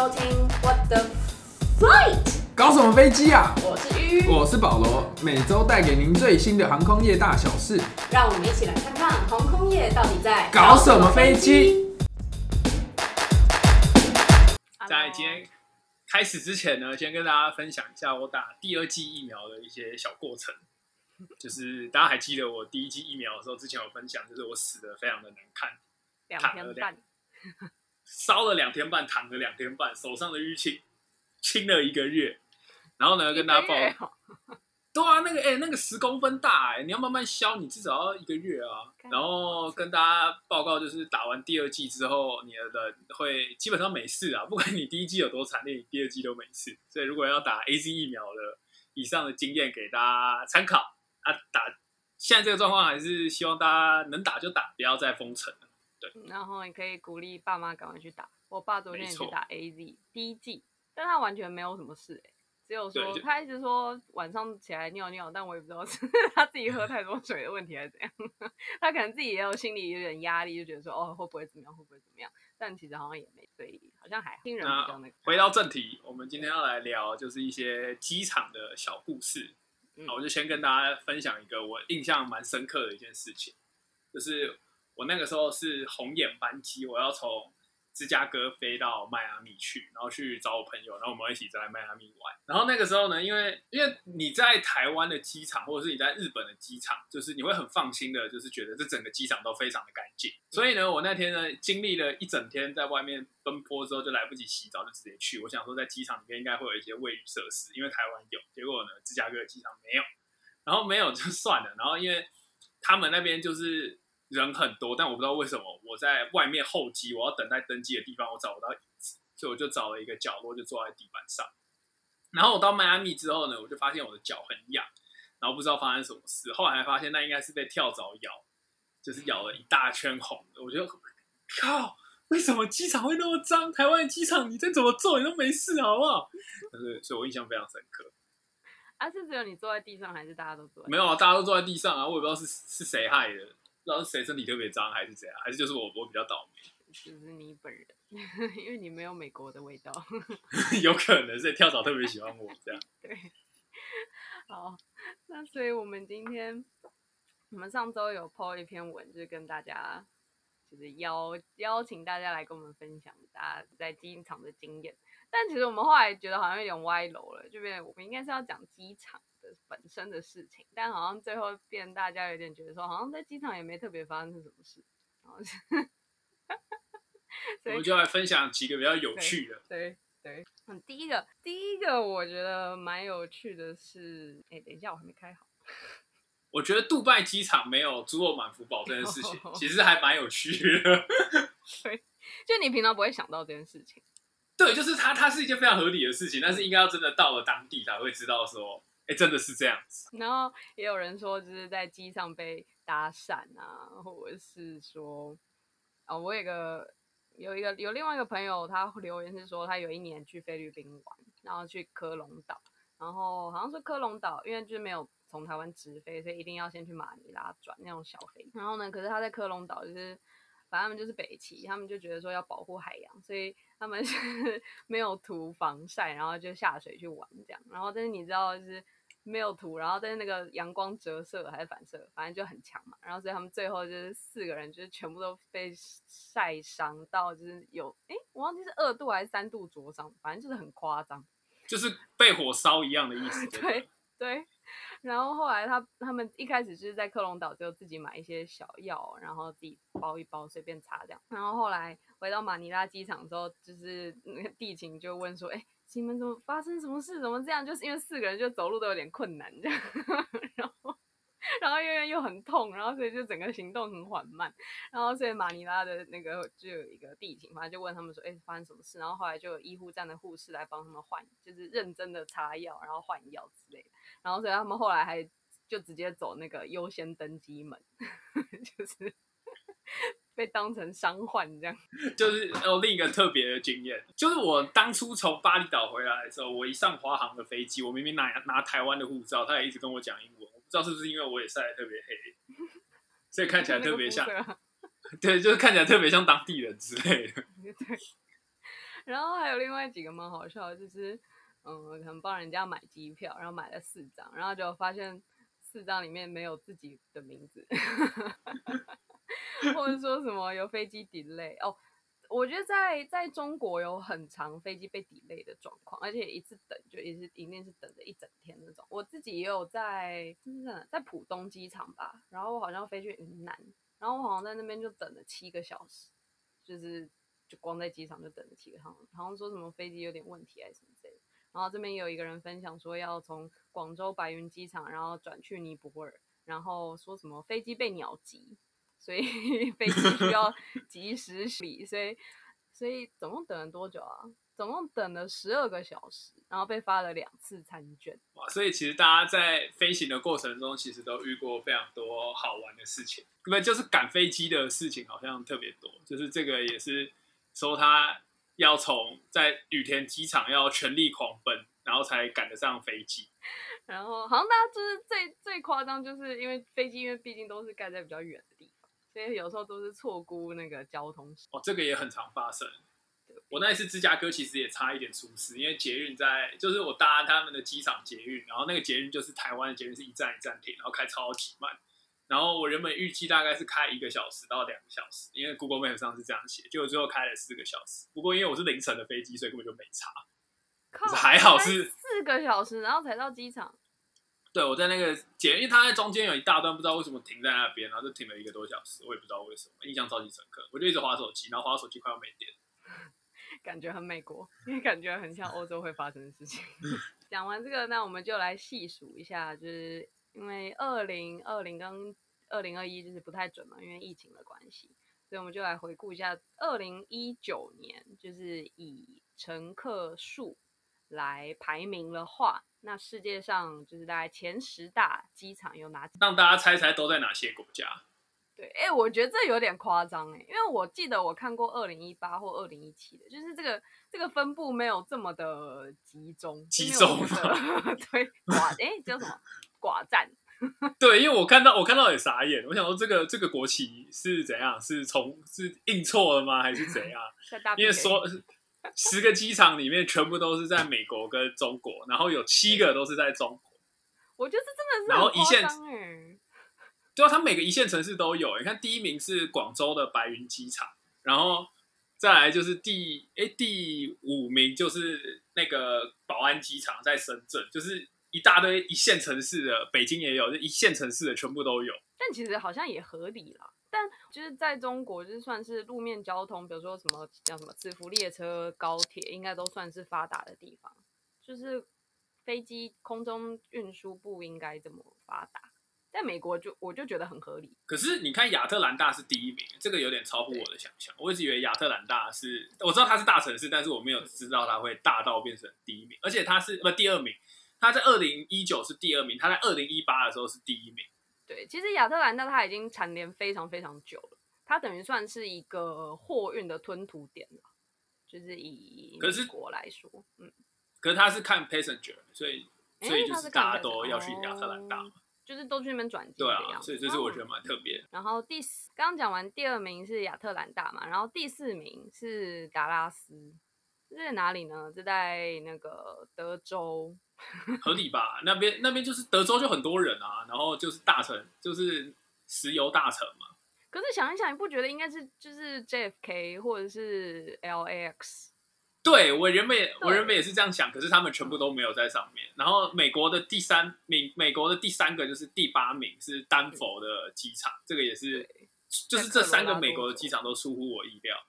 收听 What the Flight，搞什么飞机啊？我是鱼，我是保罗，每周带给您最新的航空业大小事。让我们一起来看看航空业到底在搞什么飞机？在今天开始之前呢，先跟大家分享一下我打第二剂疫苗的一些小过程。就是大家还记得我第一剂疫苗的时候，之前有分享，就是我死的非常的难看，两天半，烧了两天半，躺了两天半，手上的淤青 青了一个月。然后呢，跟大家报，对啊，那个哎、那个十公分大哎、你要慢慢消，你至少要一个月啊。然后跟大家报告，就是打完第二季之后，你的人会基本上没事啊，不管你第一季有多惨烈，你第二季都没事。所以如果要打 A Z 疫苗的，以上的经验给大家参考啊。打现在这个状况，还是希望大家能打就打，不要再封城了。然后你可以鼓励爸妈赶快去打。我爸昨天也去打 AZ 第一季，但他完全没有什么事哎、只有说他一直说晚上起来尿尿，但我也不知道是他自己喝太多水的问题还是怎样。他可能自己也有心里有点压力，就觉得说哦会不会怎么样，会不会怎么样？但其实好像也没，所以好像还听人比较那个。回到正题，我们今天要来聊就是一些机场的小故事。嗯那我就先跟大家分享一个我印象蛮深刻的一件事情，就是我那个时候是红眼班机，我要从芝加哥飞到迈阿密去，然后去找我朋友，然后我们一起在迈阿密玩。然后那个时候呢，因为因为你在台湾的机场，或者是你在日本的机场，就是你会很放心的，就是觉得这整个机场都非常的干净。所以呢，我那天呢经历了一整天在外面奔波之后，就来不及洗澡，就直接去。我想说在机场里面应该会有一些卫浴设施，因为台湾有。结果呢，芝加哥的机场没有。然后没有就算了，然后因为他们那边就是人很多，但我不知道为什么我在外面候机，我要等待登机的地方，我找不到椅子，所以我就找了一个角落，就坐在地板上。然后我到迈阿密之后呢，我就发现我的脚很痒，然后不知道发生什么事，后来还发现那应该是被跳蚤咬，就是咬了一大圈红的。我就靠，为什么机场会那么脏？台湾的机场你再怎么做你都没事，好不好？就是，所以我印象非常深刻。啊，是只有你坐在地上，还是大家都坐在？没有啊，大家都坐在地上啊，我也不知道是是谁害的，不知道是谁身体特别脏还是怎样，还是就是我我比较倒霉，就是你本人，因为你没有美国的味道。有可能是跳蚤特别喜欢我这样。对，好，那所以我们今天，我们上周有 po 一篇文，就是跟大家，就是邀邀请大家来跟我们分享大家在机场的经验。但其实我们后来觉得好像有点歪楼了，就变成我们应该是要讲机场的本身的事情，但好像最后变大家有点觉得说，好像在机场也没特别发生什么事，然后是 我们就来分享几个比较有趣的。对对，嗯，第一个第一个我觉得蛮有趣的是，哎，等一下我还没开好，我觉得杜拜机场没有猪肉满福宝这件事情，其实还蛮有趣的。对，就你平常不会想到这件事情，对，就是它，它是一件非常合理的事情，但是应该要真的到了当地才会知道说，哎，真的是这样子。然后也有人说就是在机上被搭讪啊，或者是说，哦，我有个有一个有另外一个朋友，他留言是说他有一年去菲律宾玩，然后去科隆岛，然后好像是科隆岛，因为就是没有从台湾直飞，所以一定要先去马尼拉转那种小飞。然后呢，可是他在科隆岛就是。反正他们就是北齐，他们就觉得说要保护海洋，所以他们 是没有涂防晒，然后就下水去玩这样。然后但是你知道，就是没有涂，然后但是那个阳光折射还是反射，反正就很强嘛。然后所以他们最后就是四个人就是全部都被晒伤到，就是有哎，我忘记是二度还是三度灼伤，反正就是很夸张。就是被火烧一样的意思。对不 对，然后后来他他们一开始就是在克隆岛就自己买一些小药，然后自己包一包随便擦这样。然后后来回到马尼拉机场之后，就是那个地勤就问说：“哎，你们怎么发生什么事？怎么这样？”就是因为四个人就走路都有点困难这样，然后。然后因为又很痛，然后所以就整个行动很缓慢，然后所以马尼拉的那个就有一个地勤，反正就问他们说，哎，发生什么事？然后后来就有医护站的护士来帮他们换，就是认真的擦药，然后换药之类的。然后所以他们后来还就直接走那个优先登机门，就是 被当成伤患这样。就是有另一个特别的经验，就是我当初从巴厘岛回来的时候，我一上华航的飞机，我明明拿拿台湾的护照，他也一直跟我讲英文，知道是不是因为我也晒得特别黑，所以看起来 特别像，对，就是看起来特别像当地人之类的。对。然后还有另外几个蛮好笑的，就是嗯，可能帮人家买机票，然后买了四张，然后就发现四张里面没有自己的名字，或者说什么有飞机 delay 哦。我觉得在在中国有很长飞机被 delay 的状况，而且一次等就一次一定是等着一整天那种。我自己也有在，在浦东机场吧，然后我好像飞去云南，然后我好像在那边就等了七个小时，就是就光在机场就等了七个小时，好像说什么飞机有点问题还是什么之类的。然后这边有一个人分享说要从广州白云机场，然后转去尼泊尔，然后说什么飞机被鸟击。所以 飞机需要及时理，所以所以总共等了多久啊？总共等了十二个小时，然后被发了两次餐券。哇！所以其实大家在飞行的过程中，其实都遇过非常多好玩的事情。不就是赶飞机的事情好像特别多，就是这个也是说他要从在羽田机场要全力狂奔，然后才赶得上飞机。然后好像大家就是最最夸张，就是因为飞机，因为毕竟都是盖在比较远的地方。所以有时候都是错估那个交通哦，这个也很常发生。我那一次芝加哥其实也差一点出事，因为捷运在就是我搭他们的机场捷运，然后那个捷运就是台湾的捷运是一站一站停，然后开超级慢。然后我原本预计大概是开一个小时到两个小时，因为 Google Map 上是这样写，结果最后开了四个小时。不过因为我是凌晨的飞机，所以根本就没差。还好是四个小时，然后才到机场。对，我在那个捷，因为它在中间有一大段，不知道为什么停在那边，然后就停了一个多小时，我也不知道为什么，印象超级深刻。我就一直划手机，然后划手机快要没电，感觉很美国，因为感觉很像欧洲会发生的事情。讲完这个，那我们就来细数一下，就是因为二零二零跟二零二一就是不太准嘛，因为疫情的关系，所以我们就来回顾一下二零一九年，就是以乘客数来排名的话。那世界上就是大概前十大机场有哪？让大家猜猜都在哪些国家？对，哎，我觉得这有点夸张哎，因为我记得我看过二零一八或二零一七的，就是这个这个分布没有这么的集中，集中 对寡哎叫什么寡占？对，因为我看到我看到也傻眼，我想说这个这个国旗是怎样？是从是印错了吗？还是怎样？因为说。十个机场里面全部都是在美国跟中国，然后有七个都是在中国。我觉得这真的是然后一线哎，对啊，它每个一线城市都有。你看第一名是广州的白云机场，然后再来就是第哎第五名就是那个宝安机场在深圳，就是一大堆一线城市的，北京也有，就一线城市的全部都有。但其实好像也合理啦。但就是在中国，就是算是路面交通，比如说什么叫什么磁浮列车、高铁，应该都算是发达的地方。就是飞机空中运输不应该这么发达，在美国就我就觉得很合理。可是你看亚特兰大是第一名，这个有点超乎我的想象。我一直以为亚特兰大是，我知道它是大城市，但是我没有知道它会大到变成第一名。而且它是不第二名，它在二零一九是第二名，它在二零一八的时候是第一名。对，其实亚特兰大它已经蝉联非常非常久了，它等于算是一个货运的吞吐点了，就是以美国来说，嗯，可是它是看 passenger，所以所以就是大家都要去亚特兰大，就是都去那边转机，对啊，所以这是我觉得蛮特别。然后第四，刚刚讲完第二名是亚特兰大嘛，然后第四名是达拉斯，这在哪里呢？这在那个德州。合理吧？那边那边就是德州就很多人啊，然后就是大城，就是石油大城嘛。可是想一想，你不觉得应该是就是 JFK 或者是 LAX？对我原本也我原本也是这样想，可是他们全部都没有在上面。然后美国的第三名，美国的第三个就是第八名是丹佛的机场，这个也是，就是这三个美国的机场都出乎我意料。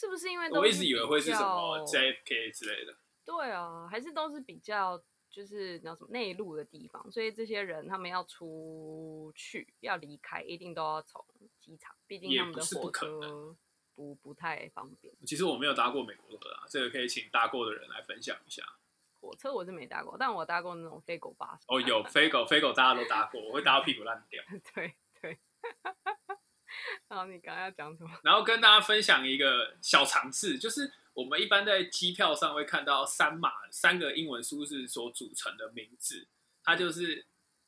是不是因为我一直以为会是什么 JFK 之类的？对啊，还是都是比较就是那什么内陆的地方，所以这些人他们要出去要离开，一定都要从机场，毕竟他们的火车不不太方便。其实我没有搭过美国的啊，这个可以请搭过的人来分享一下。火车我是没搭过，但我搭过那种飞狗巴士。哦，有飞狗，飞狗大家都搭过，我会搭到屁股烂掉。对 对。然后你刚要讲什么？然后跟大家分享一个小常识，就是。我们一般在机票上会看到三码三个英文数字所组成的名字，它就是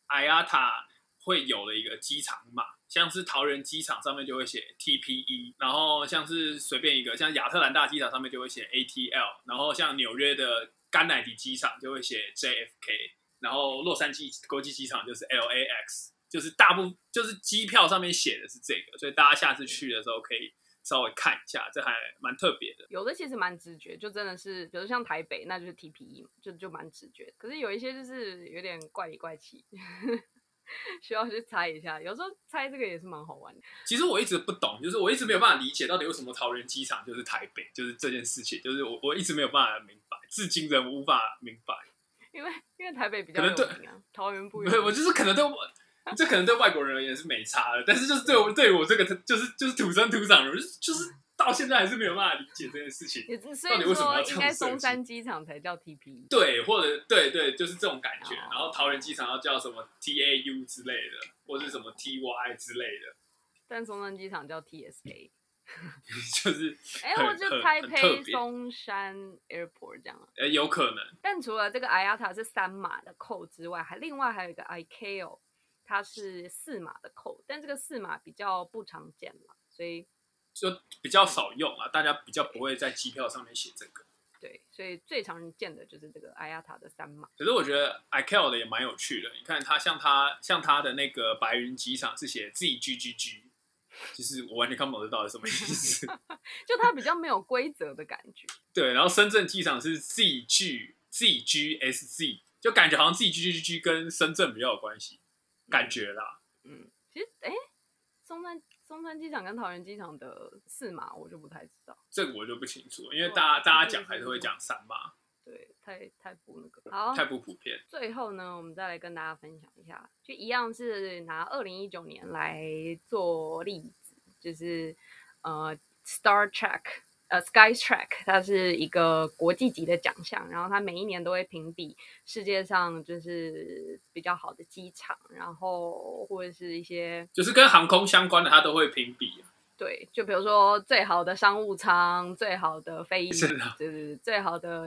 IATA 会有的一个机场码。像是桃园机场上面就会写 TPE，然后像是随便一个像亚特兰大机场上面就会写 ATL，然后像纽约的甘乃迪机场就会写 JFK，然后洛杉矶国际机场就是 LAX，就是大部就是机票上面写的是这个，所以大家下次去的时候可以稍微看一下，这还蛮特别的。有的其实蛮直觉，就真的是，比如像台北，那就是 TPE 嘛，就就蛮直觉。可是有一些就是有点怪里怪气，需要去猜一下。有时候猜这个也是蛮好玩的。其实我一直不懂，就是我一直没有办法理解到底为什么桃园机场就是台北，就是这件事情，就是我我一直没有办法明白，至今仍无法明白。因为因为台北比较有名啊，桃园不有名。我就是可能对我，这可能对外国人而言是没差的，但是就是对我对我这个就是就是土生土长的人，就是就是到现在还是没有办法理解这件事情。所到底以为什么要应该松山机场才叫 TPE。对，或者对对，就是这种感觉。哦然后桃园机场要叫什么 TAU 之类的，或是什么 TY 之类的，但松山机场叫 TSA。就是哎，很或者就很台北松山 Airport 这样啊。呃有可能。但除了这个 IATA 是三码的扣之外，还另外还有一个 ICAO，它是四码的扣，但这个四码比较不常见嘛，所以就比较少用啊，大家比较不会在机票上面写这个。对，所以最常见的就是这个 IATA 的三码。可是我觉得 ICAO 的也蛮有趣的，你看它像它像它的那个白云机场是写 ZGGG，就是我完全看不懂这到底什么意思。就它比较没有规则的感觉。对，然后深圳机场是 ZG ZGSZ，就感觉好像 ZGGG 跟深圳比较有关系，感觉啦。嗯，其实哎，松山松山机场跟桃园机场的四码我就不太知道，这个我就不清楚，因为大家大家讲还是会讲三码，对，太太不那个。好，太不普遍。最后呢，我们再来跟大家分享一下，就一样是拿二零一九年来做例子，就是呃，Star Trek，呃，Sky Track，它是一个国际级的奖项，然后它每一年都会评比世界上就是比较好的机场，然后或者是一些就是跟航空相关的，它都会评比啊。对，就比如说最好的商务舱、最好的飞 机，是的就是最好的、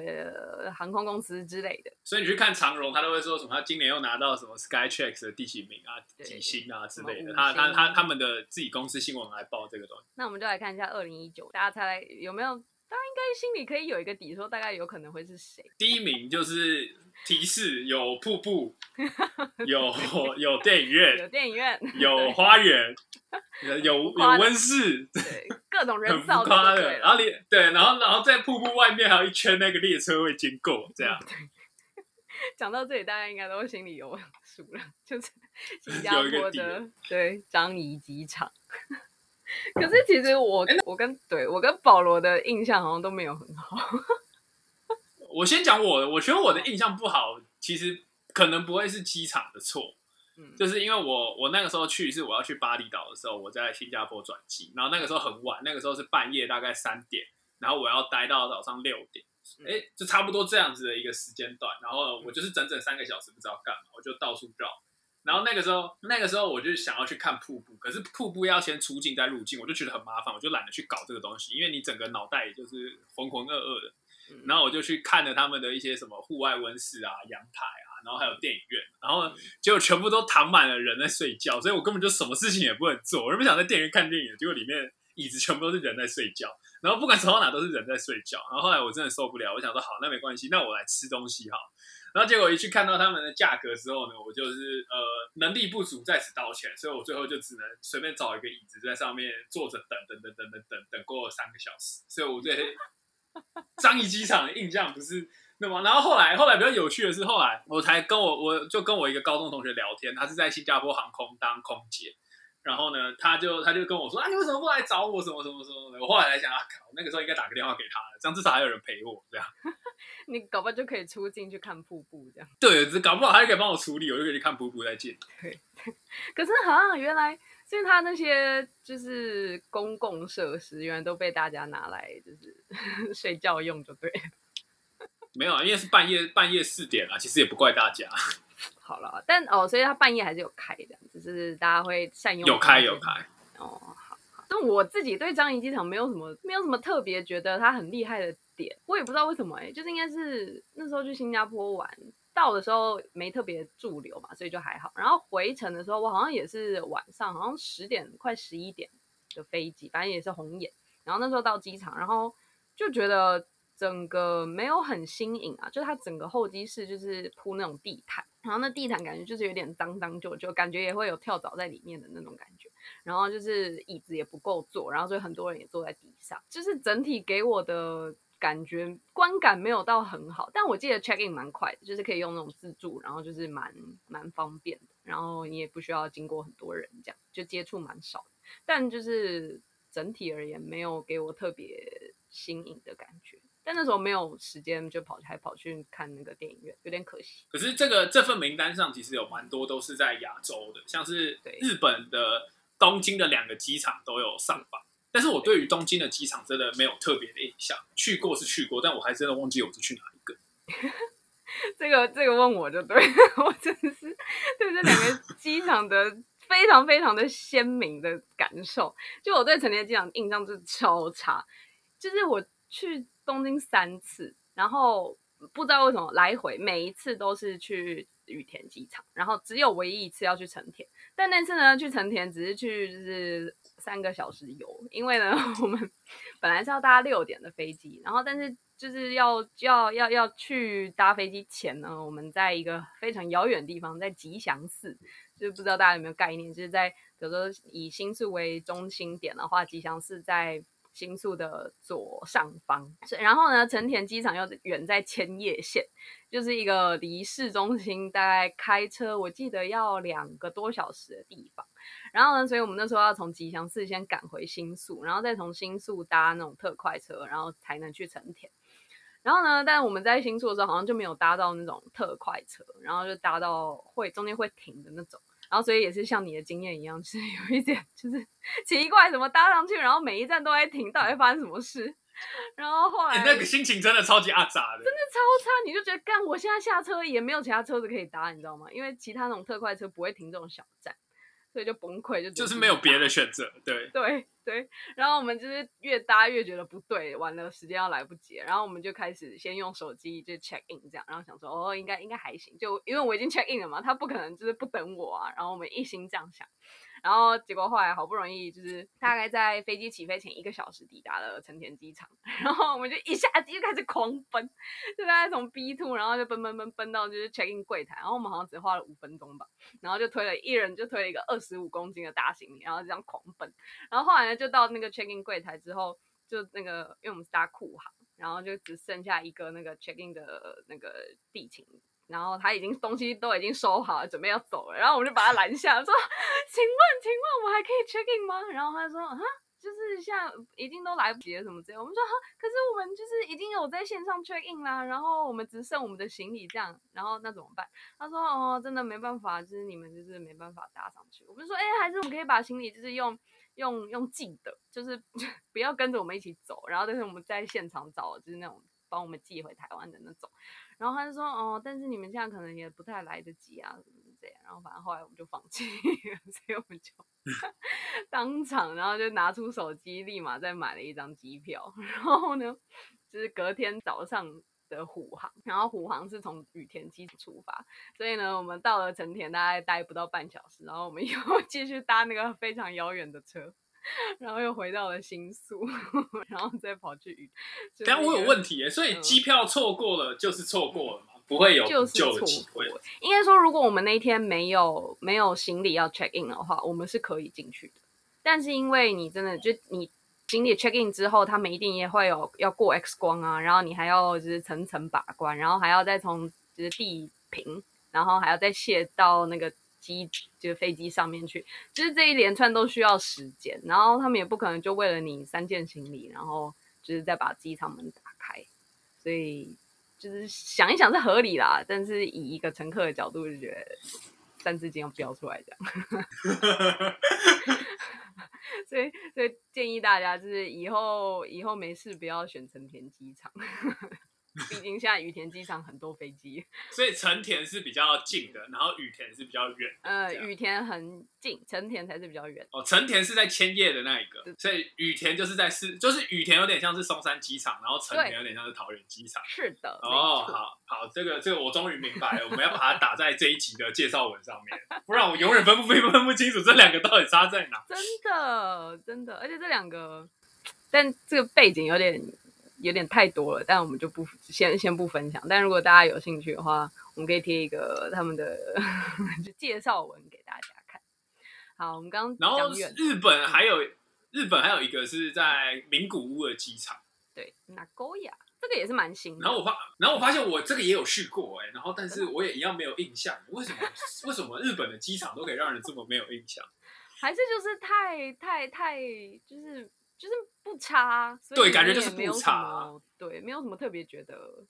呃、航空公司之类的。所以你去看长荣，他都会说什么？他今年又拿到什么 Skytrax 的第几名啊、对几星啊之类的。他他他他们的自己公司新闻来报这个东西。那我们就来看一下二零一九，大家猜有没有？大家应该心里可以有一个底，说大概有可能会是谁。第一名就是提示有瀑布，有有电影院有院，电影院，有花园，有有温室，对各种人造夸的。然后你对，然后然后在瀑布外面还有一圈那个列车会经过，这样 讲到这里，大家应该都心里有数了，就是新加坡的对樟宜机场。可是其实我我跟对我跟保罗的印象好像都没有很好。我先讲我的，我觉得我的印象不好，其实可能不会是机场的错，嗯，就是因为我我那个时候去是我要去巴厘岛的时候，我在新加坡转机，然后那个时候很晚，那个时候是半夜大概三点，然后我要待到早上六点，嗯哎、就差不多这样子的一个时间段，然后我就是整整三个小时不知道干嘛，我就到处绕。然后那个时候，那个时候我就想要去看瀑布，可是瀑布要先出境再入境，我就觉得很麻烦，我就懒得去搞这个东西，因为你整个脑袋也就是浑浑噩噩的。嗯然后我就去看了他们的一些什么户外温室啊、阳台啊，然后还有电影院，然后结果全部都躺满了人在睡觉，所以我根本就什么事情也不能做。我原本想在电影院看电影，结果里面椅子全部都是人在睡觉，然后不管走到哪都是人在睡觉。然后后来我真的受不了，我想说好，那没关系，那我来吃东西好。然后结果一去看到他们的价格之后呢，我就是呃能力不足，在此道歉，所以我最后就只能随便找一个椅子在上面坐着等等等等等等等过了三个小时，所以我对 樟宜机场的印象不是那么。然后后来后来比较有趣的是，后来我才跟我我就跟我一个高中同学聊天，他是在新加坡航空当空姐。然后呢，他就他就跟我说啊，你为什么不来找我？什么什么什么的。我后来才想啊，靠，那个时候应该打个电话给他的，这样至少还有人陪我。这样 你搞不好就可以出境去看瀑布这样。对，只搞不好他就可以帮我处理，我就可以去看瀑布再见。对可是好像原来，所以他那些就是公共设施，原来都被大家拿来就是 睡觉用，就对了。没有啊，因为是半夜半夜四点啊，其实也不怪大家，好了，但哦，所以他半夜还是有开的，只是大家会善用。有开有开。哦，好。好但我自己对樟宜机场没有什么没有什么特别觉得它很厉害的点，我也不知道为什么哎、就是应该是那时候去新加坡玩，到的时候没特别驻留嘛，所以就还好。然后回程的时候，我好像也是晚上，好像十点快十一点的飞机，反正也是红眼。然后那时候到机场，然后就觉得整个没有很新颖啊，就是它整个候机室就是铺那种地毯，然后那地毯感觉就是有点脏脏旧旧，感觉也会有跳蚤在里面的那种感觉。然后就是椅子也不够坐，然后所以很多人也坐在地上，就是整体给我的。感觉观感没有到很好，但我记得 check in 蛮快的，就是可以用那种自助，然后就是蛮蛮方便的，然后你也不需要经过很多人，这样就接触蛮少。但就是整体而言，没有给我特别新颖的感觉。但那时候没有时间，就跑还跑去看那个电影院，有点可惜。可是这个这份名单上其实有蛮多都是在亚洲的，像是日本的东京的两个机场都有上榜。但是我对于东京的机场真的没有特别的印象，去过是去过，但我还真的忘记我是去哪一个。这个这个问我就对，我真的是对这两个机场的非常非常的鲜明的感受。就我对成田机场印象就是超差，就是我去东京三次，然后不知道为什么来回每一次都是去羽田机场，然后只有唯一一次要去成田，但那次呢去成田只是去就是。三个小时游，因为呢，我们本来是要搭六点的飞机，然后但是就是要要要要去搭飞机前呢，我们在一个非常遥远的地方，在吉祥寺，就是不知道大家有没有概念，就是在比如说以新宿为中心点的话，吉祥寺在。新宿的左上方，然后呢，成田机场又远在千叶县，就是一个离市中心大概开车，我记得要两个多小时的地方。然后呢，所以我们那时候要从吉祥寺先赶回新宿，然后再从新宿搭那种特快车，然后才能去成田。然后呢，但我们在新宿的时候好像就没有搭到那种特快车，然后就搭到会中间会停的那种。然后，所以也是像你的经验一样，是有一点就是奇怪，怎么搭上去，然后每一站都在停，到底发生什么事？然后后来那个心情真的超级阿杂的，真的超差。你就觉得，干，我现在下车也没有其他车子可以搭，你知道吗？因为其他那种特快车不会停这种小站。所以就崩溃，就就是没有别的选择，对 对对。然后我们就是越搭越觉得不对，完了时间要来不及，然后我们就开始先用手机就 check in 这样，然后想说哦应该应该还行，就因为我已经 check in 了嘛，他不可能就是不等我啊。然后我们一心这样想。然后结果后来好不容易就是大概在飞机起飞前一个小时抵达了成田机场，然后我们就一下子就开始狂奔，就大概从 B two 然后就奔奔奔奔到就是 check in 柜台，然后我们好像只花了五分钟吧，然后就推了一人就推了一个二十五公斤的大行李，然后这样狂奔，然后后来呢就到那个 check in 柜台之后，就那个因为我们是搭库航，然后就只剩下一个那个 check in 的那个地勤。然后他已经东西都已经收好了，准备要走了。然后我们就把他拦下，说：“请问，请问我还可以 check in 吗？”然后他说：“啊，就是像已经都来不及了什么之类。”我们说：“哈，可是我们就是已经有在线上 check in 啦，然后我们只剩我们的行李这样，然后那怎么办？”他说：“哦，真的没办法，就是你们就是没办法搭上去。”我们说：“哎，还是我们可以把行李就是用用用寄的，就是 不要跟着我们一起走，然后但是我们在现场找，就是那种帮我们寄回台湾的那种。”然后他就说，哦，但是你们现在可能也不太来得及啊，怎么这样？然后反正后来我们就放弃，所以我们就 当场，然后就拿出手机，立马再买了一张机票。然后呢，就是隔天早上的虎航，然后虎航是从羽田机场出发，所以呢，我们到了成田大概待不到半小时，然后我们又继续搭那个非常遥远的车。然后又回到了新宿，然后再跑去雨。但我有问题所以机票错过了就是错过了嘛，不会有就是错过。应该说，如果我们那一天没有没有行李要 check in 的话，我们是可以进去的。但是因为你真的就你行李 check in 之后，他们一定也会有要过 X 光啊，然后你还要就是层层把关，然后还要再从就是地平，然后还要再卸到那个。机就是飞机上面去，就是这一连串都需要时间，然后他们也不可能就为了你三件行李，然后就是再把机舱门打开，所以就是想一想是合理啦，但是以一个乘客的角度就觉得三字经要标出来这样，所以所以建议大家就是以后以后没事不要选成田机场。毕竟现在羽田机场很多飞机。所以成田是比较近的，然后羽田是比较远。呃，这样羽田很近，成田才是比较远。哦，成田是在千叶的那一个，所以羽田就是在是，就是羽田有点像是松山机场，然后成田有点像是桃园机场。是的，哦，好好，这个这个我终于明白了，我们要把它打在这一集的介绍文上面，不然我永远分不分分不清楚这两个到底差在哪。真的真的，而且这两个，但这个背景有点有点太多了，但我们就不先先不分享。但如果大家有兴趣的话，我们可以贴一个他们的 就介绍文给大家看。好，我们刚然后刚讲，日本还有日本还有一个是在名古屋的机场，对，Nagoya 这个也是蛮新的。然后我发，然后我发现我这个也有去过哎、然后但是我也一样没有印象，为什么为什么日本的机场都可以让人这么没有印象？还是就是太太太就是就是不差，所以对感觉就是不差对，没有什么特别觉得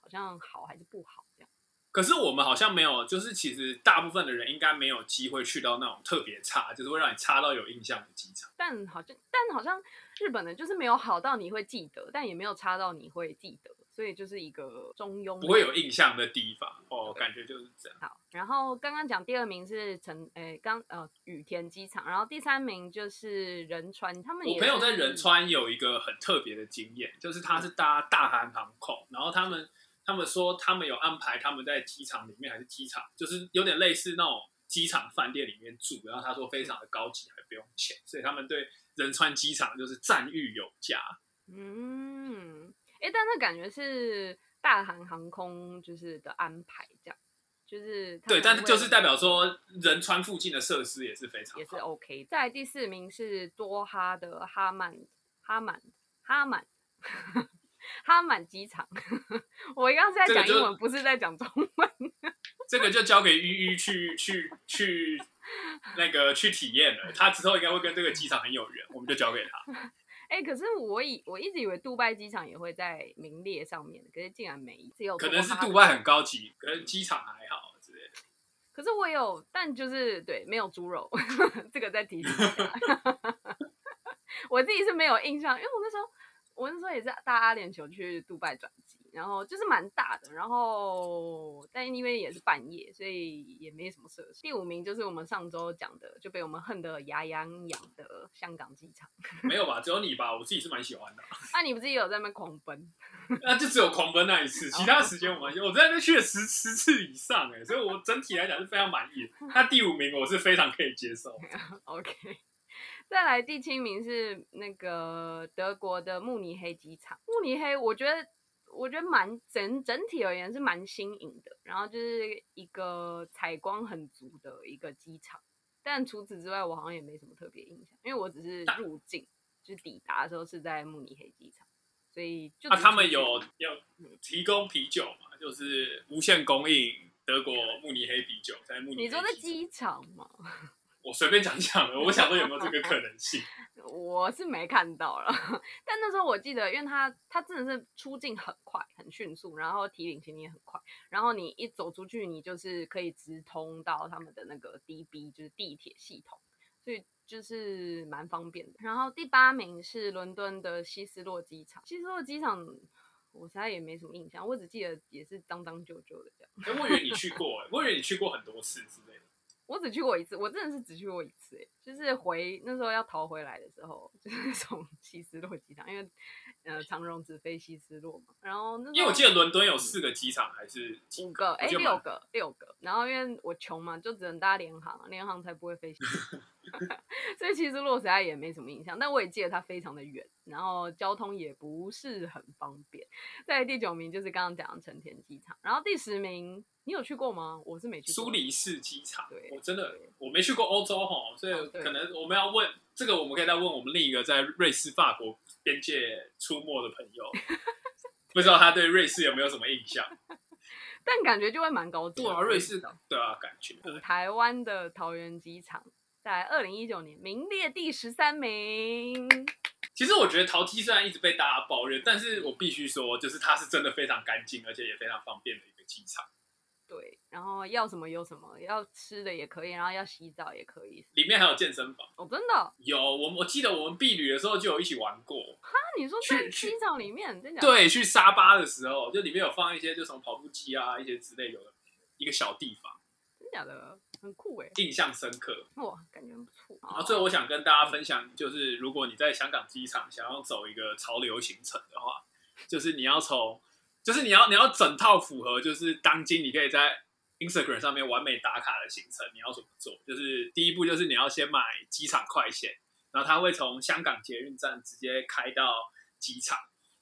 好像好还是不好这样。可是我们好像没有，就是其实大部分的人应该没有机会去到那种特别差，就是会让你差到有印象的机场。但好像但好像日本的就是没有好到你会记得，但也没有差到你会记得，所以就是一个中庸，不会有印象的地方哦，感觉就是这样。好，然后刚刚讲第二名是成诶刚呃羽田机场，然后第三名就是仁川，他们我朋友在仁川有一个很特别的经验，就是他是搭大韩航空，然后他们他们说他们有安排他们在机场里面还是机场，就是有点类似那种机场饭店里面住，然后他说非常的高级，还不用钱，所以他们对仁川机场就是赞誉有加。嗯，哎，但那感觉是大韩航空就是的安排这样，就是他对，但是就是代表说仁川附近的设施也是非常也是。OK。再来第四名是多哈的哈曼哈曼哈曼哈曼机场，我刚刚是在讲英文，不是在讲中文。这个就交给依依去去去那个去体验了，他之后应该会跟这个机场很有缘，我们就交给他。哎、可是我以我一直以为杜拜机场也会在名列上面，可是竟然没，只有可能是杜拜很高级，可能机场还好之类的。可是我有，但就是对，没有猪肉，这个再提醒一下。我自己是没有印象，因为我那时候我那时候也是搭阿联酋去杜拜转机，然后就是蛮大的，然后但因为也是半夜，所以也没什么设施。第五名就是我们上周讲的，就被我们恨得牙痒痒的香港机场。没有吧？只有你吧？我自己是蛮喜欢的。啊，你不是也有在那边狂奔？那 就只有狂奔那一次，其他时间我蛮喜欢我在那边去了十十次以上哎，所以我整体来讲是非常满意的。那第五名我是非常可以接受。OK，再来第七名是那个德国的慕尼黑机场。慕尼黑，我觉得我觉得蛮整整体而言是蛮新颖的，然后就是一个采光很足的一个机场。但除此之外，我好像也没什么特别印象，因为我只是入境，就是抵达的时候是在慕尼黑机场，所以就他们有要提供啤酒嘛？就是无限供应德国慕尼黑啤酒，在慕尼黑你说在机场机场吗？我随便讲讲的，我想说有没有这个可能性？我是没看到了，但那时候我记得，因为他他真的是出境很快，很迅速，然后提领行李也很快，然后你一走出去，你就是可以直通到他们的那个 DB，就是地铁系统，所以就是蛮方便的。然后第八名是伦敦的希斯洛机场，希斯洛机场我实在也没什么印象，我只记得也是脏脏旧旧的这样。哎，我以为你去过，哎，我以为你去过很多次之类的。我只去过一次，我真的是只去过一次、欸，就是回那时候要逃回来的时候，就是从 希斯洛机场，因为呃长荣只飞希斯洛嘛，然后那因为我记得伦敦有四个机场，还是几五个，哎、六个，六个，然后因为我穷嘛，就只能搭联航，联航才不会飞希斯洛，所以其实洛实爱也没什么印象，但我也记得它非常的远，然后交通也不是很方便。在第九名就是刚刚讲的成田机场，然后第十名你有去过吗？我是没去过。苏黎世机场对，我真的我没去过欧洲哈，所以可能我们要问这个，我们可以再问我们另一个在瑞士、法国边界出没的朋友，不知道他对瑞士有没有什么印象？但感觉就会蛮高级的。对啊，瑞士也不知道对啊，感觉台湾的桃园机场在二零一九年名列第十三名。其实我觉得桃梯虽然一直被大家抱怨，但是我必须说，就是它是真的非常干净，而且也非常方便的一个机场。对，然后要什么有什么，要吃的也可以，然后要洗澡也可以。里面还有健身房。哦，真的哦？有我我记得我们避旅的时候就有一起玩过。哈你说在机场里面，真的？对，去沙巴的时候，就里面有放一些就什么跑步机啊，一些之类有的一个小地方，真假的，很酷哎，印象深刻。哇，感觉很不错。然后最后我想跟大家分享，就是如果你在香港机场想要走一个潮流行程的话，就是你要从，就是你要你要整套符合，就是当今你可以在 Instagram 上面完美打卡的行程，你要怎么做？就是第一步就是你要先买机场快线，然后它会从香港捷运站直接开到机场。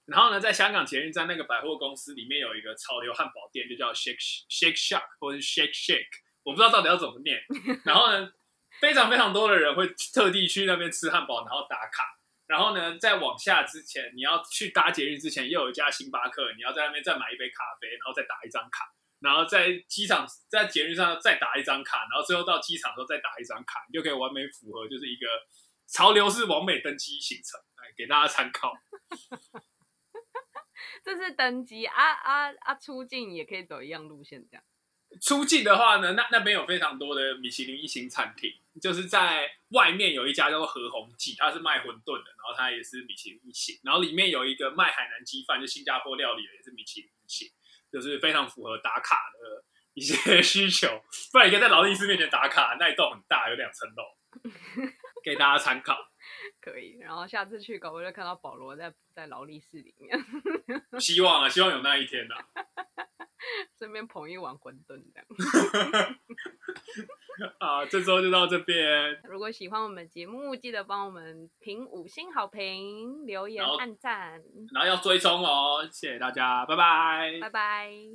然后呢，在香港捷运站那个百货公司里面有一个潮流汉堡店，就叫 Shake Shake Shack 或者是 Shake Shake，我不知道到底要怎么念。然后呢，非常非常多的人会特地去那边吃汉堡，然后打卡。然后呢，在往下之前，你要去搭捷运之前，又有一家星巴克，你要在那边再买一杯咖啡，然后再打一张卡，然后在机场在捷运上再打一张卡，然后最后到机场的时候再打一张卡，你就可以完美符合就是一个潮流式完美登机行程，来给大家参考。这是登机啊啊啊！出境也可以走一样路线，这样。出境的话呢，那那边有非常多的米其林一星餐厅，就是在外面有一家叫做何鸿记，它是卖馄饨的，然后它也是米其林一星，然后里面有一个卖海南鸡饭，就新加坡料理的，也是米其林一星，就是非常符合打卡的一些需求。不然你可以在劳力士面前打卡，那一栋很大，有两层楼，给大家参考。可以，然后下次去搞不好就看到保罗在在劳力士里面，希望啊，希望有那一天呐、顺便捧一碗馄饨这样。啊。这周就到这边，如果喜欢我们节目，记得帮我们评五星好评、留言、按赞，然后要追踪哦，谢谢大家，拜拜拜拜。